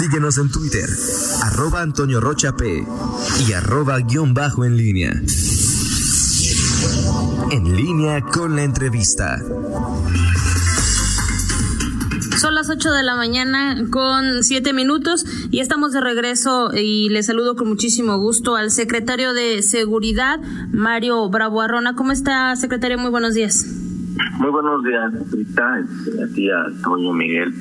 Síguenos en Twitter, arroba Antonio Rocha P y arroba guion bajo en línea. En línea con la entrevista. Son las 8 de la mañana con 7 minutos y estamos de regreso y le saludo con muchísimo gusto al secretario de Seguridad, Mario Bravo Arrona. ¿Cómo está, secretario? Muy buenos días. Muy buenos días, Rita, a ti, a Toño Miguel,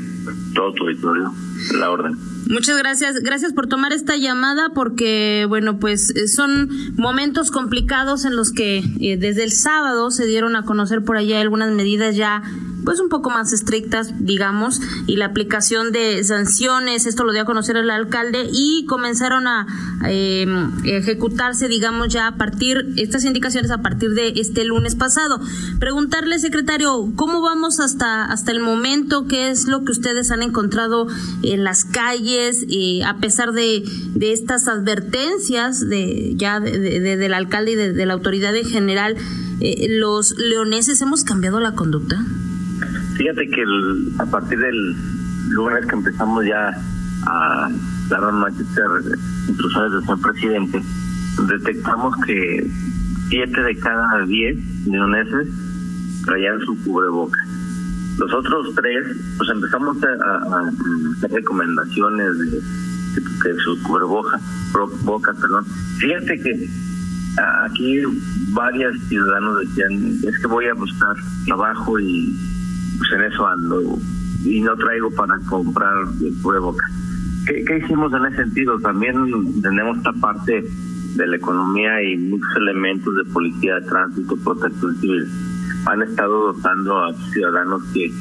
todo tu auditorio, la orden. Muchas gracias. Gracias por tomar esta llamada porque, bueno, pues eh, son momentos complicados en los que eh, desde el sábado se dieron a conocer por allá algunas medidas ya pues un poco más estrictas, digamos, y la aplicación de sanciones, esto lo dio a conocer el alcalde y comenzaron a em, ejecutarse, digamos, ya a partir, estas indicaciones a partir de este lunes pasado. Preguntarle, secretario, ¿cómo vamos hasta, hasta el momento? ¿Qué es lo que ustedes han encontrado en las calles, eh, a pesar de, de estas advertencias de ya de, del alcalde y de, la autoridad en general? Eh, ¿Los leoneses hemos cambiado la conducta? Fíjate que a partir del lunes que empezamos ya a dar a instrucciones del señor presidente, detectamos que siete de cada diez leoneses traían su cubreboca. Los otros tres, pues empezamos a, hacer recomendaciones de, su cubreboca, boca, perdón. Fíjate que aquí varios ciudadanos decían, es que voy a buscar trabajo y pues en eso ando y no traigo para comprar boca ¿Qué, ¿Qué hicimos en ese sentido? También tenemos esta parte de la economía y muchos elementos de policía de tránsito, protección civil. Han estado dotando a ciudadanos que,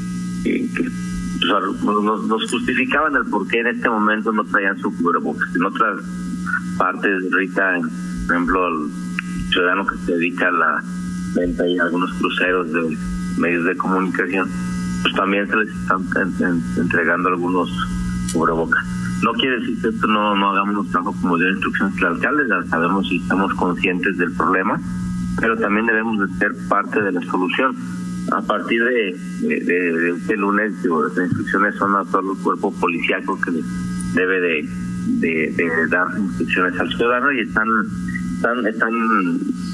nos, nos, justificaban el por qué en este momento no traían su cubrebocas. En otras partes, Rita, por ejemplo, el ciudadano que se dedica a la venta y algunos cruceros de medios de comunicación, pues también se les están entregando algunos cubrebocas. No quiere decir que esto no, no hagamos trabajo como de instrucciones del alcalde, ya sabemos y estamos conscientes del problema, pero también debemos de ser parte de la solución. A partir de, este lunes, las instrucciones son a todo el cuerpo policíaco que debe de, de, dar instrucciones al ciudadano y están, están, están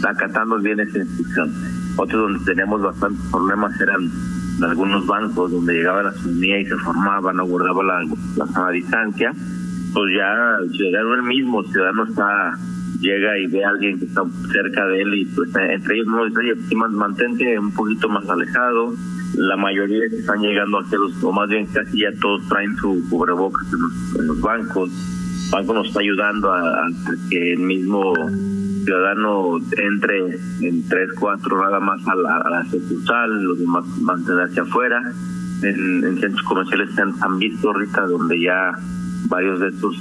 acatando bien esa instrucción. Otros donde tenemos bastantes problemas eran algunos bancos donde llegaba la ciudadanía y se formaba, no guardaba la, la sana distancia, pues ya el ciudadano el mismo, el ciudadano está llega y ve a alguien que está cerca de él y pues entre ellos no dice, oye, mantente un poquito más alejado. La mayoría que están llegando a los, o más bien casi ya todos traen su cubrebocas en los, bancos. El banco nos está ayudando a que el mismo ciudadano entre en tres, cuatro nada más a la, a la sucursal, los demás mantenerse afuera. En, en, centros comerciales se han, visto ahorita donde ya varios de estos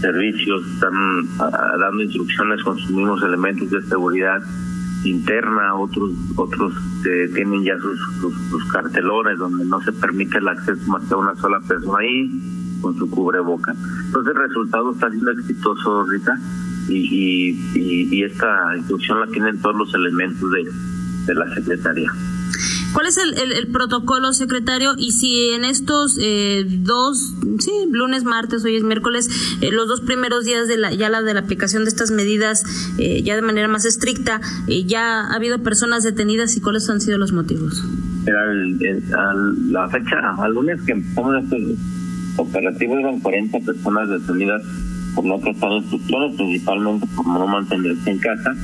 servicios están dando instrucciones con sus mismos elementos de seguridad interna, otros otros eh, tienen ya sus, sus, cartelones donde no se permite el acceso más que a una sola persona ahí con su cubreboca. Entonces el resultado está siendo exitoso ahorita y, y, esta instrucción la tienen todos los elementos de, de la Secretaría. ¿Cuál es el, el, protocolo, secretario? Y si en estos eh, dos, sí, lunes, martes, hoy es miércoles, eh, los dos primeros días de la, ya la de la aplicación de estas medidas, eh, ya de manera más estricta, ya ha habido personas detenidas y cuáles han sido los motivos? a la fecha, al lunes que empezamos este operativo, iban 40 personas detenidas por no prestar instrucciones, principalmente por no mantenerse en casa.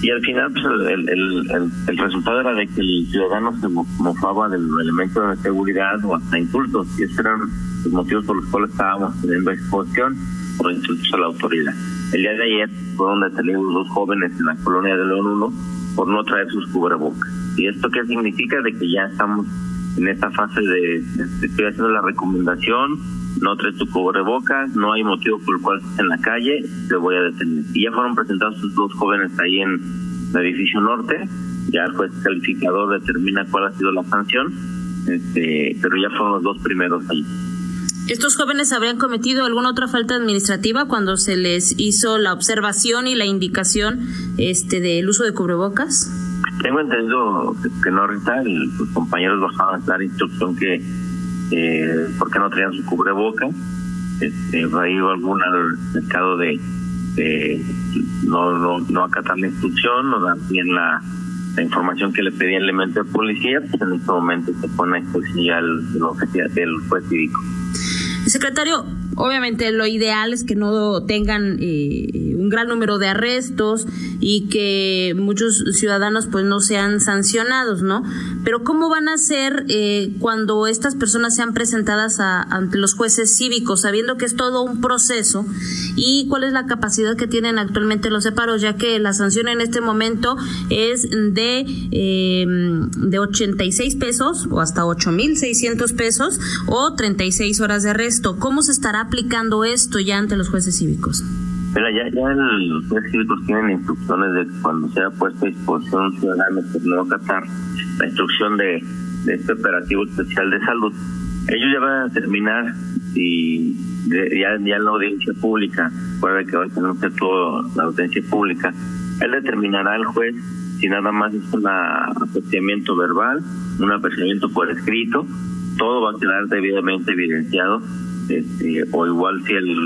Y al final, pues, el, el, el, resultado era de que el ciudadano se mofaba del elemento de seguridad o hasta insultos. Y esos eran los motivos por los cuales estábamos teniendo exposición por insultos a la autoridad. El día de ayer fueron detenidos dos jóvenes en la colonia de León 1 por no traer sus cubrebocas. ¿Y esto qué significa? De que ya estamos en esta fase de, de estoy haciendo la recomendación no traes tu cubrebocas, no hay motivo por el cual estés en la calle, te voy a detener. Y ya fueron presentados sus dos jóvenes ahí en el edificio norte, ya el juez calificador determina cuál ha sido la sanción, este, pero ya fueron los dos primeros ahí. ¿Estos jóvenes habrían cometido alguna otra falta administrativa cuando se les hizo la observación y la indicación este del uso de cubrebocas? Tengo entendido que no, ahorita los compañeros bajaban a dar instrucción que eh, porque no traían su cubreboca este, ahí algún mercado de, de no, no, no acatar la instrucción, no dar bien la, información que le pedía el elemento de policía, pues en este momento se pone a el, del juez cívico. Secretario, obviamente lo ideal es que no tengan eh, un gran número de arrestos y que muchos ciudadanos pues no sean sancionados, ¿no? Pero ¿cómo van a ser eh, cuando estas personas sean presentadas ante los jueces cívicos, sabiendo que es todo un proceso y cuál es la capacidad que tienen actualmente los separos, ya que la sanción en este momento es de, eh, de 86 pesos o hasta 8.600 pesos o 36 horas de arresto? ¿Cómo se estará aplicando esto ya ante los jueces cívicos? Mira, ya, ya los jueces cívicos tienen instrucciones de que cuando sea puesto a disposición un ciudadano por no acatar la instrucción de, este operativo especial de salud, ellos ya van a determinar si ya, ya en la audiencia pública, puede que hoy tenemos todo la audiencia pública, él determinará el juez si nada más es un apreciamiento verbal, un apreciamiento por escrito, todo va a quedar debidamente evidenciado este, o igual si el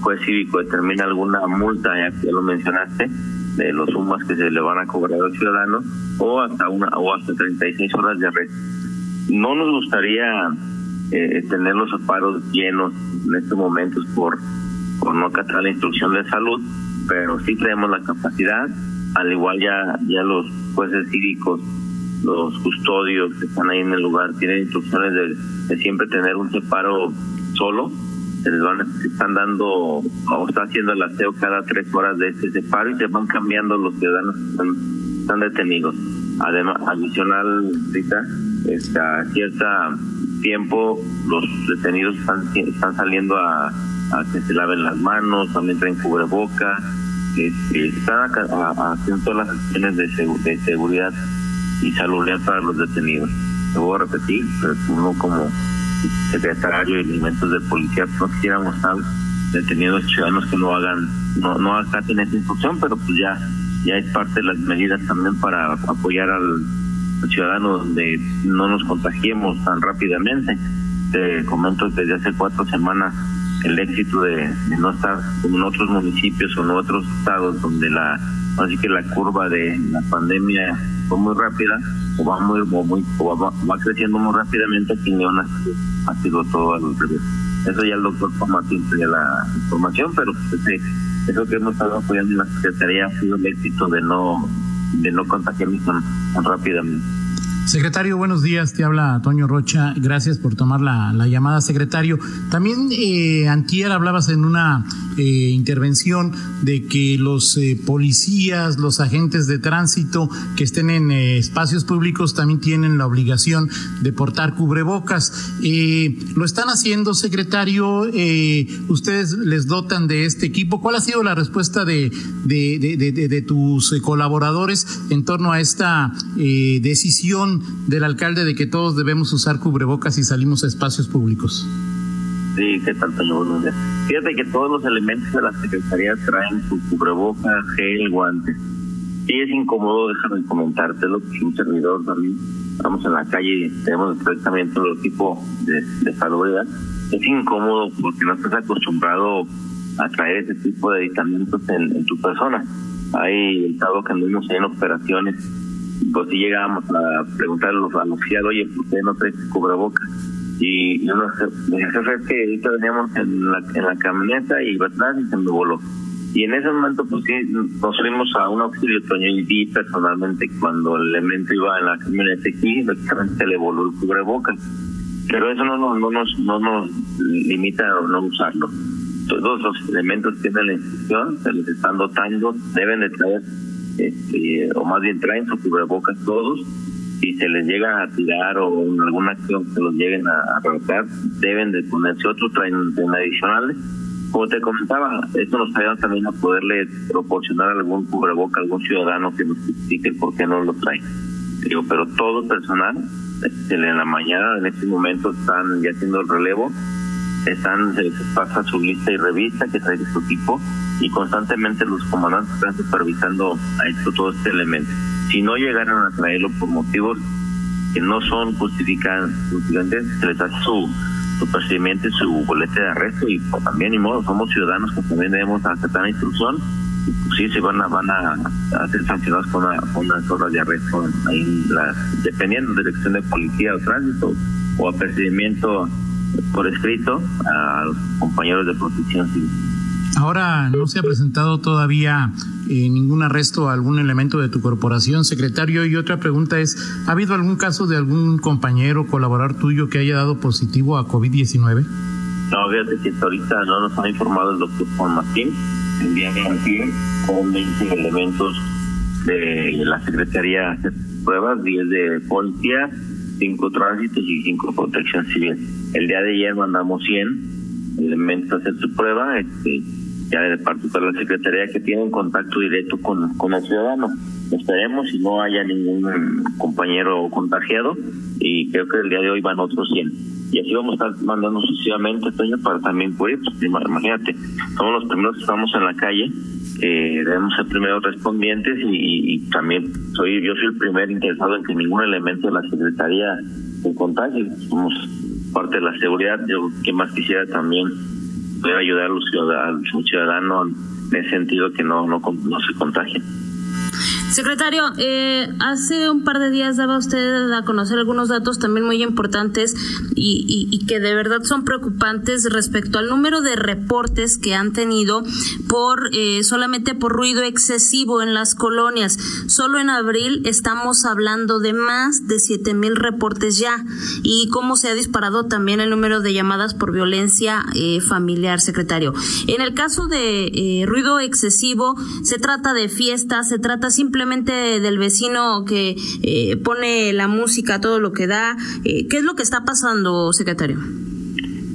juez cívico determina alguna multa, ya lo mencionaste, de los sumas que se le van a cobrar al ciudadano, o hasta una o hasta 36 horas de arresto. No nos gustaría eh, tener los aparos llenos en estos momentos por, por no acatar la instrucción de salud, pero sí tenemos la capacidad, al igual ya, ya los jueces cívicos los custodios que están ahí en el lugar tienen instrucciones de, de siempre tener un separo solo, se les van, están dando o está haciendo el aseo cada tres horas de ese separo y se van cambiando los ciudadanos que están, detenidos. Además, adicional, ahorita, está cierto tiempo los detenidos están, saliendo a, a que se laven las manos, también traen cubreboca, este, están haciendo todas las acciones de, de seguridad y salud para los detenidos. Te voy a repetir, pero uno como secretario de elementos de policía no quisiéramos estar deteniendo ciudadanos que no hagan, no, no acaten esa instrucción, pero pues ya, ya es parte de las medidas también para apoyar al, ciudadano donde no nos contagiemos tan rápidamente. Te comento desde hace cuatro semanas el éxito de, no estar en otros municipios o en otros estados donde la así que la curva de la pandemia fue muy rápida o va muy, muy va, creciendo muy rápidamente aquí en León ha sido, todo al revés. Eso ya el doctor Martín tenía la información, pero pues, eso que hemos estado apoyando en la Secretaría ha sido el éxito de no de no contagiarnos tan rápidamente. Secretario, buenos días. Te habla Toño Rocha. Gracias por tomar la, llamada, secretario. También eh, Antier hablabas en una eh, intervención de que los eh, policías, los agentes de tránsito que estén en eh, espacios públicos también tienen la obligación de portar cubrebocas. ¿Lo están haciendo, secretario? ¿Ustedes les dotan de este equipo? ¿Cuál ha sido la respuesta de, de, de, de, de tus colaboradores en torno a esta decisión? del alcalde de que todos debemos usar cubrebocas y salimos a espacios públicos? Sí, ¿qué tal, Buenos Fíjate que todos los elementos de la Secretaría traen su cubrebocas, gel, guantes. Sí es incómodo, déjame comentarte, lo que un servidor también, estamos en la calle y tenemos directamente todo tipo de, de salubridad. Es incómodo porque no estás acostumbrado a traer ese tipo de aditamentos en, tu persona. Hay el dado que anduvimos en operaciones pues si llegábamos a preguntarle a los fiados, oye, ¿por qué no traes cubreboca? Y uno me jefe, es que ahorita veníamos en la, en la camioneta y atrás y se me voló. Y en ese momento, pues sí, nos fuimos a un auxilio, Toño, y vi personalmente cuando el elemento iba en la camioneta y se le voló el cubreboca. Pero eso no, no, no, nos, no nos limita a no usarlo. Todos los elementos que tienen la institución, se les están dotando, deben de traer este, o más bien traen su cubrebocas todos, si se les llega a tirar o en alguna acción que los lleguen a arrancar, deben de ponerse otros, traen, adicionales. Como te comentaba, esto nos ayuda también a poderle proporcionar algún cubreboca algún ciudadano que nos explique por qué no lo trae. Pero todo personal, este, en la mañana, en este momento, están ya haciendo el relevo, están, se pasa su lista y revista que trae su equipo y constantemente los comandantes están supervisando a esto, todo este elemento. Si no llegaran a traerlo por motivos que no son justificantes, se les hace su, su procedimiento y su bolete de arresto y pues, también ni modo somos ciudadanos que también debemos aceptar la instrucción pues, sí se van a van a, ser sancionados con, unas horas de arresto ahí la, dependiendo de dirección de policía o tránsito o apercibimiento por escrito a los compañeros de protección civil. Ahora no se ha presentado todavía eh, ningún arresto a algún elemento de tu corporación, secretario. Y otra pregunta es, ¿ha habido algún caso de algún compañero, colaborador tuyo que haya dado positivo a COVID-19? No, fíjate que ahorita no nos ha informado el doctor Juan Martín. El día de ayer con 20 elementos de la Secretaría de pruebas, 10 de policía, 5 tránsitos y 5 protección civil. El día de ayer mandamos 100 elementos a hacer su prueba. Este, ya de parte de la Secretaría que tiene un contacto directo con, con el ciudadano. Esperemos si no haya ningún compañero contagiado y creo que el día de hoy van otros 100. Y así vamos a estar mandando sucesivamente, Toño, para también pues, imagínate, somos los primeros que estamos en la calle, eh, debemos ser primeros respondientes y, también soy yo soy el primer interesado en que ningún elemento de la Secretaría se contagie. Somos parte de la seguridad, yo que más quisiera también poder ayudar a los ciudadanos, ciudadanos en el sentido que no, no, no se contagien. Secretario, eh, hace un par de días daba usted a conocer algunos datos también muy importantes y, y, que de verdad son preocupantes respecto al número de reportes que han tenido por eh, solamente por ruido excesivo en las colonias. Solo en abril estamos hablando de más de siete mil reportes ya y cómo se ha disparado también el número de llamadas por violencia eh, familiar, secretario. En el caso de eh, ruido excesivo, se trata de fiestas, se trata simplemente del vecino que eh, pone la música, todo lo que da. Eh, ¿Qué es lo que está pasando, secretario?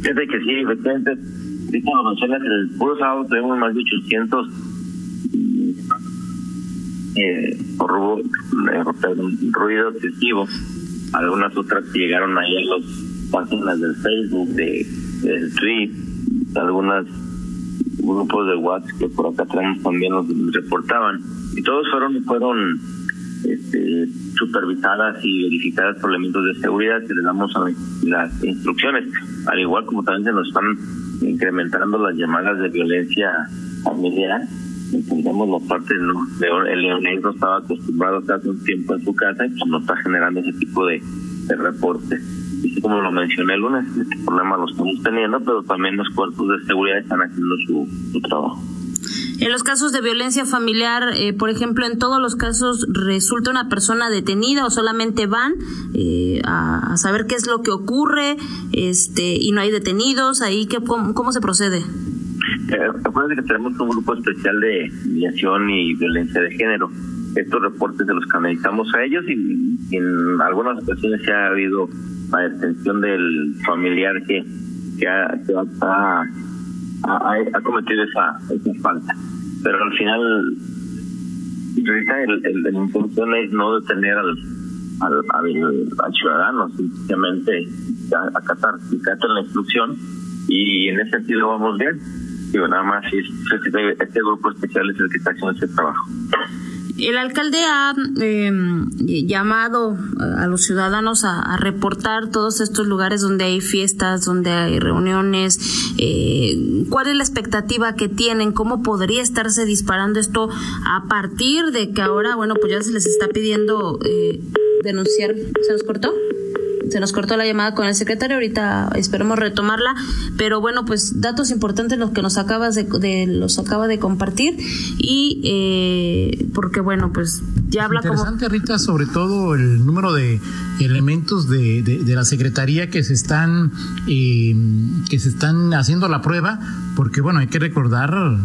Fíjate que sí, efectivamente, ahorita lo menciona que el puro sábado tenemos más de 800 eh, por ruido excesivo. Algunas otras llegaron ahí a las páginas del Facebook, de, del tweet, algunas grupos de WhatsApp que por acá tenemos también nos reportaban y todos fueron fueron este, supervisadas y verificadas por elementos de seguridad que les damos las instrucciones, al igual como también se nos están incrementando las llamadas de violencia familiar. Entendemos la parte, ¿no? el leonés no estaba acostumbrado hace un tiempo en su casa y pues no está generando ese tipo de, de reportes. Como lo mencioné el lunes, este problema lo estamos teniendo, pero también los cuerpos de seguridad están haciendo su, su trabajo. En los casos de violencia familiar, eh, por ejemplo, en todos los casos resulta una persona detenida o solamente van eh, a, saber qué es lo que ocurre este y no hay detenidos. Ahí, ¿qué, cómo, se procede? Eh, que tenemos un grupo especial de mediación y violencia de género. Estos reportes de los canalizamos a ellos y, en algunas ocasiones se ha habido la detención del familiar que, que, ha, que ha, cometido esa, esa falta. Pero al final, el, el, la intención es no detener al, al, al, ciudadano, simplemente acatar, acatar la instrucción y en ese sentido vamos bien. Digo, nada más, este, este grupo especial es el que está haciendo ese trabajo. El alcalde ha em, llamado a los ciudadanos a, reportar todos estos lugares donde hay fiestas, donde hay reuniones. Eh, ¿Cuál es la expectativa que tienen? ¿Cómo podría estarse disparando esto a partir de que ahora, bueno, pues ya se les está pidiendo eh, denunciar? ¿Se nos cortó? Se nos cortó la llamada con el secretario, ahorita esperemos retomarla, pero bueno, pues datos importantes los que nos acabas de, los acaba de compartir y eh, porque bueno, pues ya habla Interesante, Rita, sobre todo el número de elementos de, de, la secretaría que se están eh, que se están haciendo la prueba, porque bueno, hay que recordar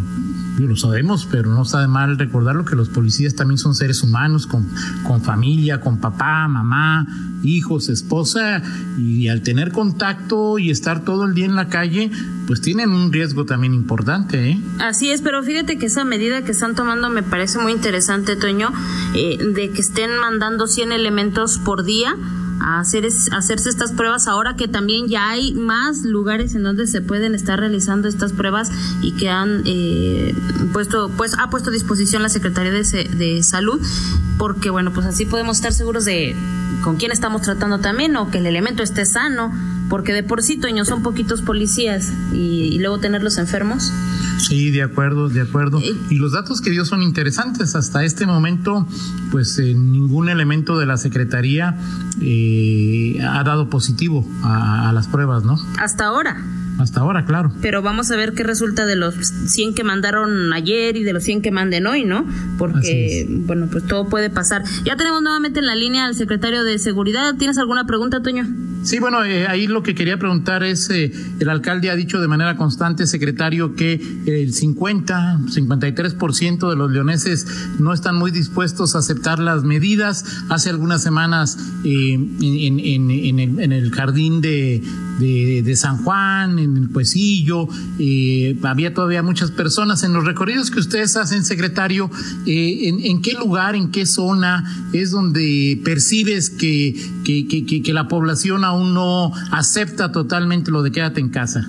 lo sabemos, pero no está de mal recordarlo que los policías también son seres humanos con, con familia, con papá, mamá, hijos, esposa, y al tener contacto y estar todo el día en la calle, pues tienen un riesgo también importante. ¿eh? Así es, pero fíjate que esa medida que están tomando me parece muy interesante, Toño, eh, de que estén mandando 100 elementos por día a hacer hacerse estas pruebas ahora que también ya hay más lugares en donde se pueden estar realizando estas pruebas y que han eh, puesto pues ha puesto a disposición la Secretaría de, de Salud porque bueno pues así podemos estar seguros de con quién estamos tratando también o que el elemento esté sano porque de por sí, Toño, son poquitos policías y, luego tenerlos enfermos. Sí, de acuerdo, de acuerdo. Eh, y los datos que dio son interesantes. Hasta este momento, pues eh, ningún elemento de la Secretaría eh, ha dado positivo a, a las pruebas, ¿no? Hasta ahora. Hasta ahora, claro. Pero vamos a ver qué resulta de los 100 que mandaron ayer y de los 100 que manden hoy, ¿no? Porque, bueno, pues todo puede pasar. Ya tenemos nuevamente en la línea al secretario de Seguridad. ¿Tienes alguna pregunta, Toño? Sí, bueno, eh, ahí lo que quería preguntar es, eh, el alcalde ha dicho de manera constante, secretario, que el 50, 53% de los leoneses no están muy dispuestos a aceptar las medidas. Hace algunas semanas eh, en, el, jardín de, San Juan, en el Puesillo, había todavía muchas personas. En los recorridos que ustedes hacen, secretario, ¿en, qué lugar, en qué zona es donde percibes que, que, la población aún no acepta totalmente lo de quédate en casa.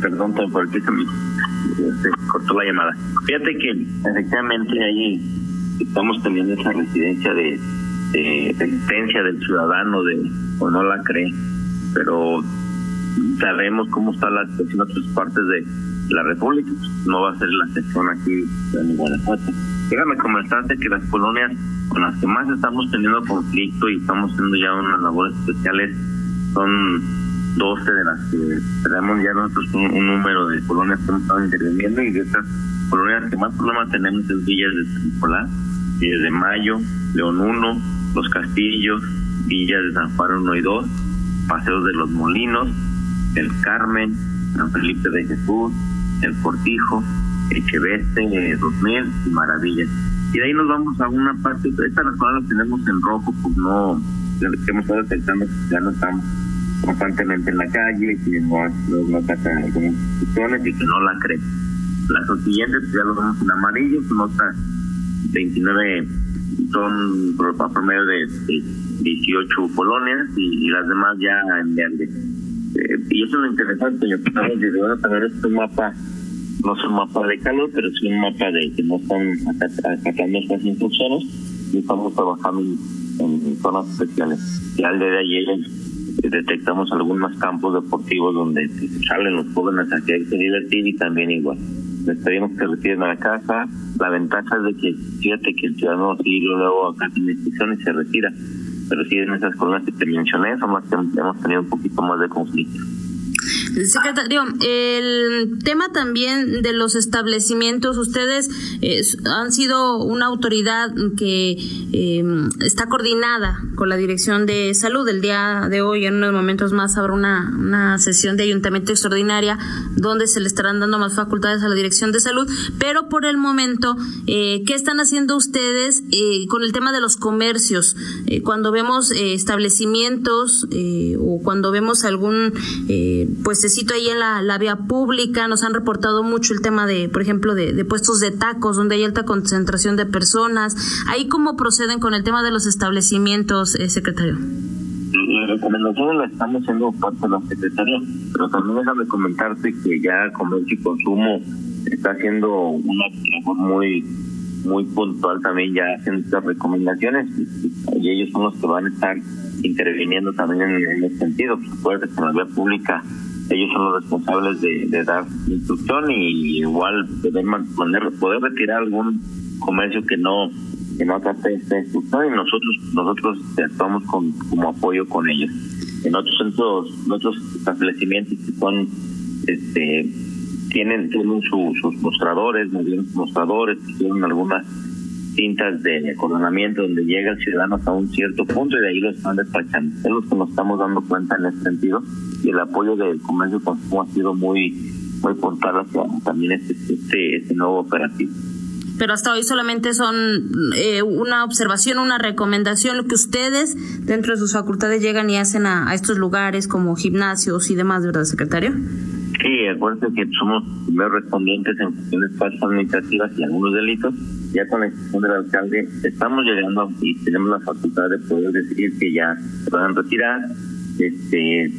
Perdón, porque se me cortó la llamada. Fíjate que efectivamente ahí estamos teniendo esa residencia de, de existencia del ciudadano de o no la cree, pero sabemos cómo está la situación en otras partes de la República. No va a ser la excepción aquí en Guanajuato. Déjame comentarte que las colonias con las que más estamos teniendo conflicto y estamos haciendo ya unas labores especiales son 12 de las que tenemos ya nosotros un, número de colonias que hemos estado interviniendo y de estas colonias que más problemas tenemos es Villas de San Nicolás, Villas de Mayo, León 1, Los Castillos, Villas de San Juan 1 y 2, Paseos de los Molinos, El Carmen, San Felipe de Jesús, El Cortijo, Echeveste 2000 y Maravillas y de ahí nos vamos a una parte, esta las las tenemos en rojo, pues no, hemos estado detectando que ya no estamos constantemente en la calle, que no, no, atacan algunas instituciones y que no la creen. Las siguientes ya lo vemos en amarillo, son otras 29 son por, promedio de, 18 colonias y, las demás ya en verde. Eh, y eso es lo interesante, yo creo que van a tener este mapa no es un mapa de calor, pero es un mapa de que no están atacando estas instrucciones y estamos trabajando en, zonas especiales. Y al día de ayer eh, detectamos algunos campos deportivos donde salen los jóvenes a que divertir y también igual. Les pedimos que retiren a la casa. La ventaja es de que, fíjate que el ciudadano sí luego acá tiene instrucciones y se retira. Pero sí en esas colonias que te mencioné son las que hemos tenido un poquito más de conflicto. Secretario, el tema también de los establecimientos, ustedes eh, han sido una autoridad que em, está coordinada con la Dirección de Salud. El día de hoy, en unos momentos más, habrá una, una sesión de ayuntamiento extraordinaria donde se le estarán dando más facultades a la Dirección de Salud, pero por el momento, eh, ¿qué están haciendo ustedes eh, con el tema de los comercios? cuando vemos establecimientos o cuando vemos algún pues cito ahí en la, vía pública, nos han reportado mucho el tema de, por ejemplo, de, puestos de tacos, donde hay alta concentración de personas. ¿Ahí cómo proceden con el tema de los establecimientos, eh, secretario? La recomendación la estamos haciendo parte de la Secretaría, pero también déjame comentarte que ya Comercio y Consumo está haciendo una labor muy muy puntual también ya hacen estas recomendaciones y, ellos son los que van a estar interviniendo también en, ese sentido. Pues, que la vía pública ellos son los responsables de, dar instrucción y igual poder, poder retirar algún comercio que no que no acate esta instrucción y nosotros nosotros actuamos con, como apoyo con ellos. En otros centros, en otros establecimientos que son este tienen tienen sus mostradores, mostradores, tienen algunas cintas de coronamiento donde llega el ciudadano hasta un cierto punto y de ahí lo están despachando. Es lo que nos estamos dando cuenta en ese sentido y el apoyo del comercio consumo ha sido muy muy puntual hacia también este, este, este nuevo operativo pero hasta hoy solamente son eh, una observación, una recomendación, lo que ustedes dentro de sus facultades llegan y hacen a, estos lugares como gimnasios y demás, ¿verdad, secretario? Sí, acuérdense que somos primeros respondientes en cuestiones falsas administrativas y algunos delitos. Ya con la institución del alcalde estamos llegando y tenemos la facultad de poder decir que ya se puedan retirar. Este,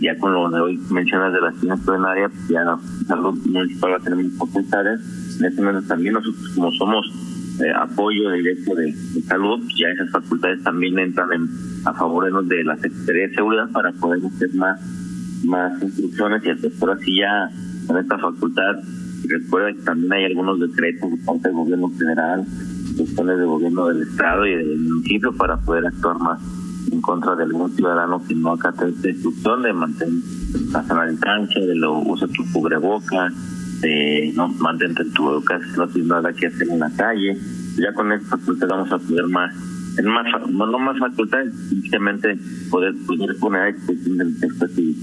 ya con lo de hoy mencionas de la acción plenaria, ya la salud municipal va a tener facultades. En este momento también nosotros como somos eh, apoyo directo de, salud, ya esas facultades también entran en, a favor de la Secretaría de Seguridad para poder hacer más, más instrucciones y hacer por así ya en esta facultad. Recuerda que también hay algunos decretos de parte del gobierno federal, instrucciones del gobierno del estado y del municipio para poder actuar más en contra de algún ciudadano que no acate esta instrucción de mantener la sana distancia, de lo usa tu cubreboca, de no mantente en tu casa, no tienes nada que hacer en la calle. Ya con esta facultad vamos a poder más, en más, no más facultades, simplemente poder, poder poner a disposición del texto civil.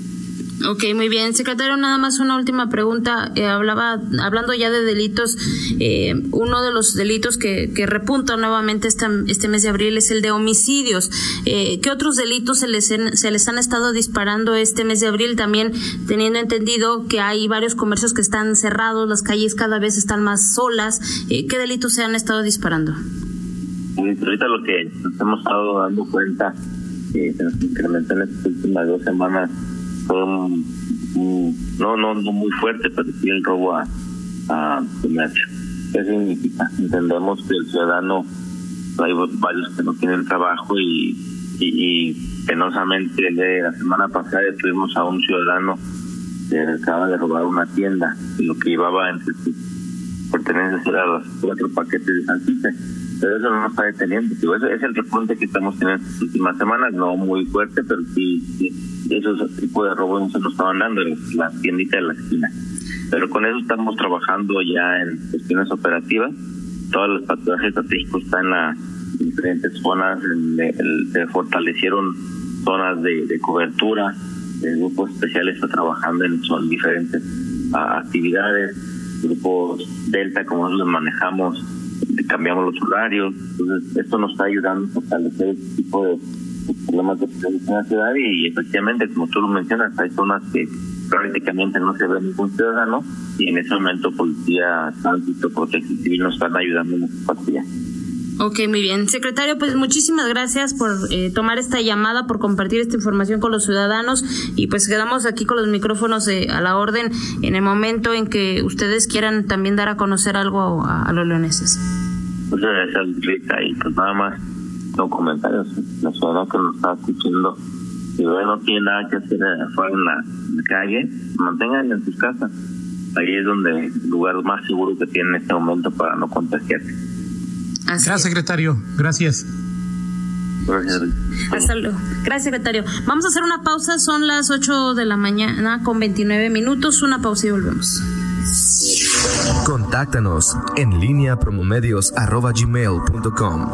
Ok, muy bien. Secretario, nada más una última pregunta. Eh, hablaba, hablando ya de delitos, eh, uno de los delitos que, que repunta nuevamente este, este mes de abril es el de homicidios. Eh, ¿Qué otros delitos se les, se les han estado disparando este mes de abril? También teniendo entendido que hay varios comercios que están cerrados, las calles cada vez están más solas. ¿Qué delitos se han estado disparando? Ahorita lo que nos hemos estado dando cuenta, que se nos incrementó en estas últimas dos semanas fue un, no, no, no muy fuerte, pero sí el robo a, a comercio. ¿Qué significa? Entendemos que el ciudadano, hay varios que no tienen trabajo y, y, penosamente la semana pasada tuvimos a un ciudadano que acaba de robar una tienda y lo que llevaba entre sus pertenencias era los cuatro paquetes de salchicha pero eso no nos está deteniendo. ese es el repunte que estamos teniendo estas últimas semanas, no muy fuerte, pero sí, sí esos tipos de robos no se nos estaban dando en la tiendita de la esquina. Pero con eso estamos trabajando ya en cuestiones operativas. Todos los patrullajes estratégicos están en las diferentes zonas, se fortalecieron zonas de, cobertura, el grupo especial está trabajando en son diferentes actividades, grupos Delta, como nosotros manejamos, cambiamos los horarios, entonces esto nos está ayudando a fortalecer este tipo de problemas de en la ciudad y efectivamente, como tú lo mencionas, hay zonas que prácticamente no se ve ningún ciudadano y en ese momento policía, tránsito, protección civil nos están ayudando en esta patrulla. Ok, muy bien. Secretario, pues muchísimas gracias por eh, tomar esta llamada, por compartir esta información con los ciudadanos y pues quedamos aquí con los micrófonos eh, a la orden en el momento en que ustedes quieran también dar a conocer algo a, los leoneses. Muchas gracias, Rita, y pues nada más no comentarios. La ciudad que nos está escuchando, si no tiene nada que hacer afuera en la, calle, mantengan en sus casas. Ahí es donde el lugar más seguro que tienen en este momento para no contagiarse. Gracias, secretario. Gracias. Gracias. Hasta luego. Gracias, secretario. Vamos a hacer una pausa. Son las 8 de la mañana con 29 minutos. Una pausa y volvemos. Contáctanos en línea promomedios.com.